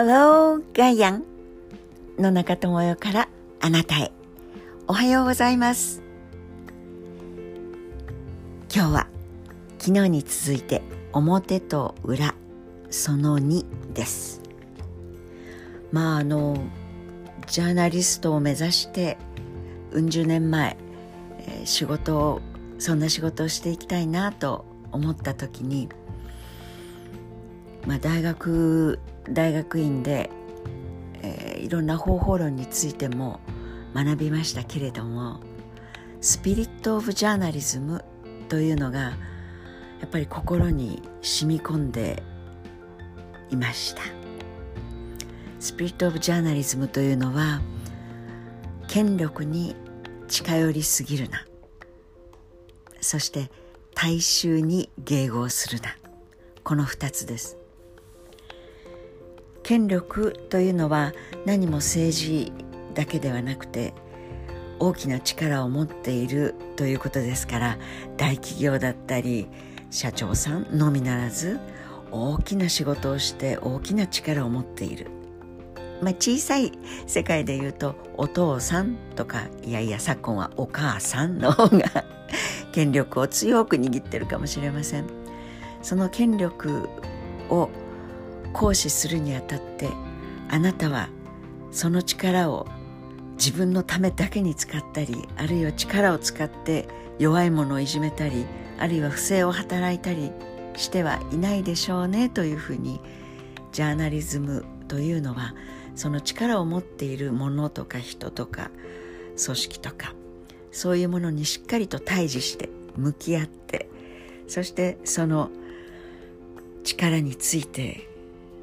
Hello, ガイアン野中智代からあなたへ。おはようございます。今日は昨日に続いて表と裏その2です。まああのジャーナリストを目指してうん十年前、えー、仕事をそんな仕事をしていきたいなと思った時に、まあ、大学大学院で、えー、いろんな方法論についても学びましたけれどもスピリット・オブ・ジャーナリズムというのがやっぱり心に染み込んでいました。スピリット・オブ・ジャーナリズムというのは権力に近寄りすぎるな。そして大衆に迎合するな。この2つです。権力というのは何も政治だけではなくて大きな力を持っているということですから大企業だったり社長さんのみならず大きな仕事をして大きな力を持っている、まあ、小さい世界で言うとお父さんとかいやいや昨今はお母さんの方が 権力を強く握ってるかもしれません。その権力を行使するにあたってあなたはその力を自分のためだけに使ったりあるいは力を使って弱い者をいじめたりあるいは不正を働いたりしてはいないでしょうねというふうにジャーナリズムというのはその力を持っているものとか人とか組織とかそういうものにしっかりと対峙して向き合ってそしてその力について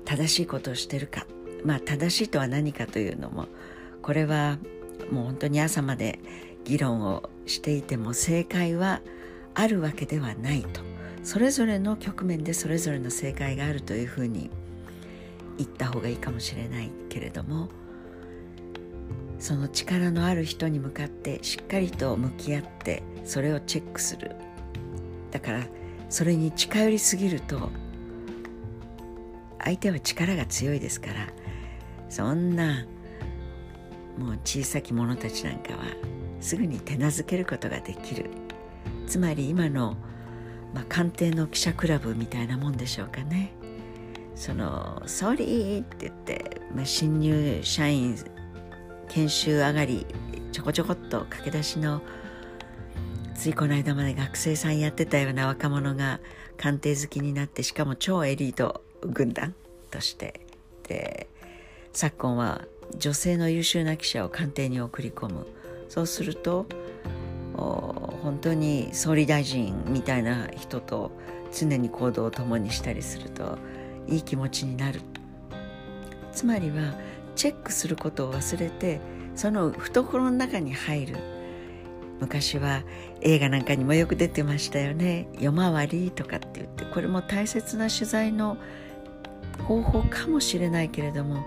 正しいことをしてるか。まあ正しいとは何かというのもこれはもう本当に朝まで議論をしていても正解はあるわけではないと。それぞれの局面でそれぞれの正解があるというふうに言った方がいいかもしれないけれどもその力のある人に向かってしっかりと向き合ってそれをチェックする。だからそれに近寄りすぎると相手は力が強いですからそんなもう小さき者たちなんかはすぐに手なずけることができる。つまり今の、まあ、官邸の記者クラブみたいなもんでしょうかね。その「ソーリー」って言って、まあ、新入社員研修上がりちょこちょこっと駆け出しのついこの間まで学生さんやってたような若者が官邸好きになってしかも超エリート軍団として。で昨今は女性の優秀な記者を官邸に送り込む。そうすると本当に総理大臣みたいな人と常に行動を共にしたりするといい気持ちになる。つまりはチェックすることを忘れてその懐の中に入る。昔は映画なんかにもよく出てましたよね「夜回り」とかって言ってこれも大切な取材の方法かもしれないけれども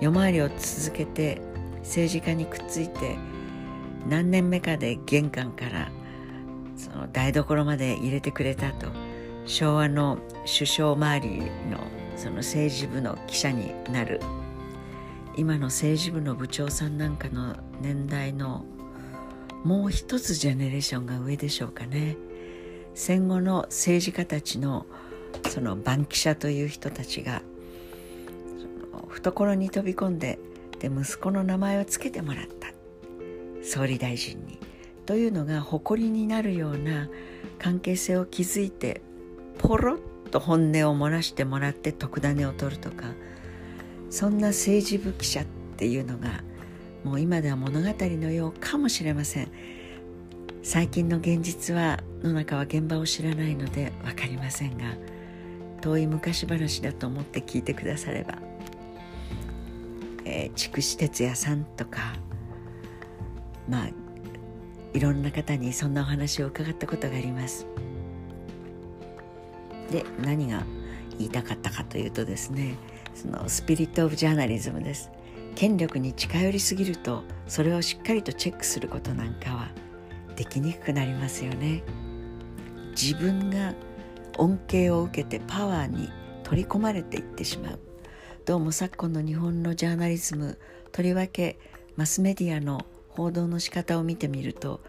夜回りを続けて政治家にくっついて何年目かで玄関からその台所まで入れてくれたと昭和の首相周りのその政治部の記者になる。今の政治部の部長さんなんかの年代のもう一つジェネレーションが上でしょうかね。戦後の政治家たちのその番記者という人たちが懐に飛び込んでで息子の名前を付けてもらった。総理大臣に。というのが誇りになるような関係性を築いてポロッと本音を漏らしてもらって特ダネを取るとかそんな政治部記者っていうのがもう今では物語のようかもしれません。最近の現実は野中は現場を知らないので分かりませんが遠い昔話だと思って聞いてくだされば、えー、筑紫哲也さんとかまあいろんな方にそんなお話を伺ったことがあります。で何が言いたかったかというとですねそのスピリット・オブ・ジャーナリズムです。権力に近寄りすぎるとそれをしっかりとチェックすることなんかはできにくくなりますよね。自分が恩恵を受けてパワーに取り込まれていってしまう。どうも昨今の日本のジャーナリズムとりわけマスメディアの報道の仕方を見てみると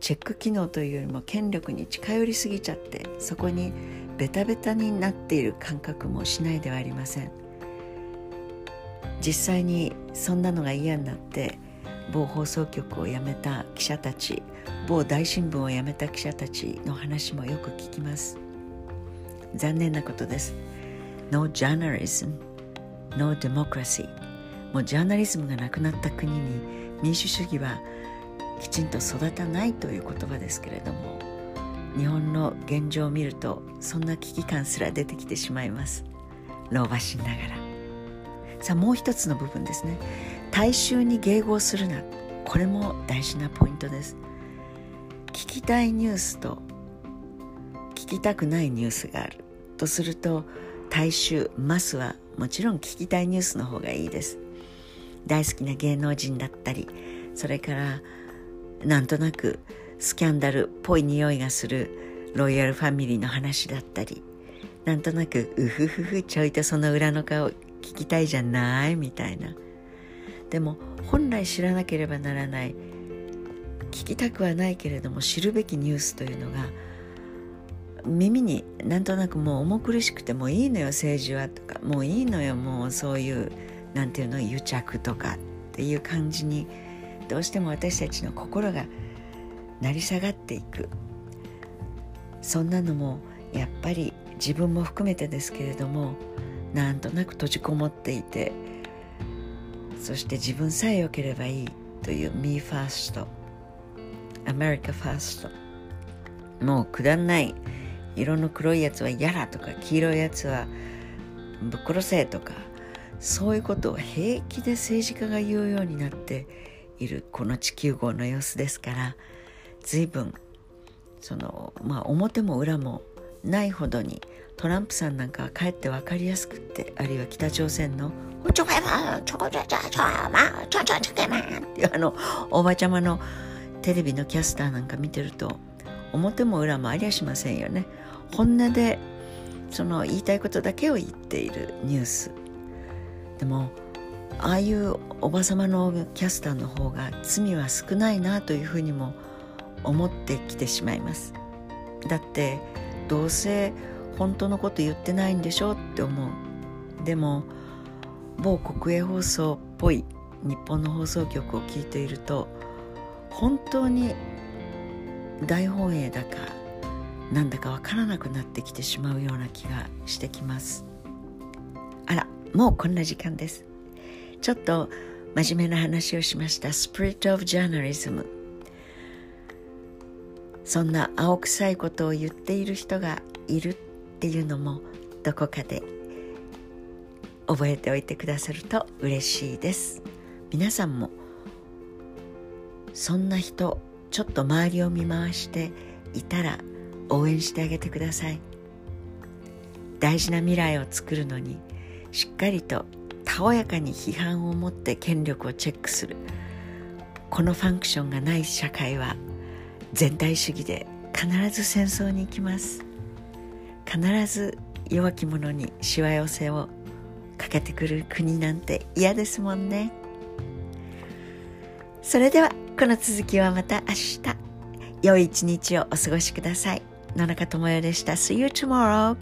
チェック機能というよりも権力に近寄りすぎちゃってそこにベタベタになっている感覚もしないではありません。実際にそんなのが嫌になって某放送局を辞めた記者たち某大新聞を辞めた記者たちの話もよく聞きます。残念なことです。No journalism No democracy. もうジャーナリズムがなくなった国に民主主義はきちんと育たないという言葉ですけれども日本の現状を見るとそんな危機感すら出てきてしまいます。老婆心ながら。さあもう一つの部分ですね。大衆に迎合するな。これも大事なポイントです。聞きたいニュースときたくないニュースがあるとすると大衆マスはもちろん聞きたいニュースの方がいいです。大好きな芸能人だったりそれからなんとなくスキャンダルっぽい匂いがするロイヤルファミリーの話だったりなんとなくうふふふちょいとその裏の顔聞きたいじゃない？みたいな。でも本来知らなければならない。聞きたくはないけれども知るべきニュースというのが耳になんとなくもう重苦しくてもういいのよ政治はとかもういいのよもうそういうなんていうの癒着とかっていう感じにどうしても私たちの心が成り下がっていく。そんなのもやっぱり自分も含めてですけれどもなんとなく閉じこもっていてそして自分さえ良ければいいという Me First アメリカファーストもうくだんない。色の黒いやつは嫌だとか黄色いやつはぶっ殺せとかそういうことを平気で政治家が言うようになっているこの地球号の様子ですから随分そのまあ表も裏もないほどにトランプさんなんかはかえって分かりやすくってあるいは北朝鮮の「ちょこやちょこちょちょちょまちょちょちょけま」っていうあのおばちゃまのテレビのキャスターなんか見てると表も裏もありゃしませんよね。本音でその言いたいことだけを言っているニュース。でもああいうおばさまのキャスターの方が罪は少ないなというふうにも思ってきてしまいます。だってどうせ本当のこと言ってないんでしょうって思う。でも某国営放送っぽい日本の放送局を聞いていると本当に大本営だかなんだかわからなくなってきてしまうような気がしてきます。あらもうこんな時間です。ちょっと真面目な話をしました。スピリット・オブ・ジャーナリズムそんな青臭いことを言っている人がいるっていうのもどこかで覚えておいてくださると嬉しいです。皆さんもそんな人ちょっと周りを見回していたら応援してあげてください。大事な未来を作るのにしっかりとたおやかに批判を持って権力をチェックする。このファンクションがない社会は全体主義で必ず戦争に行きます。必ず弱き者にしわ寄せをかけてくる国なんて嫌ですもんね。それではこの続きはまた明日。良い一日をお過ごしください。野中智代でした。See you tomorrow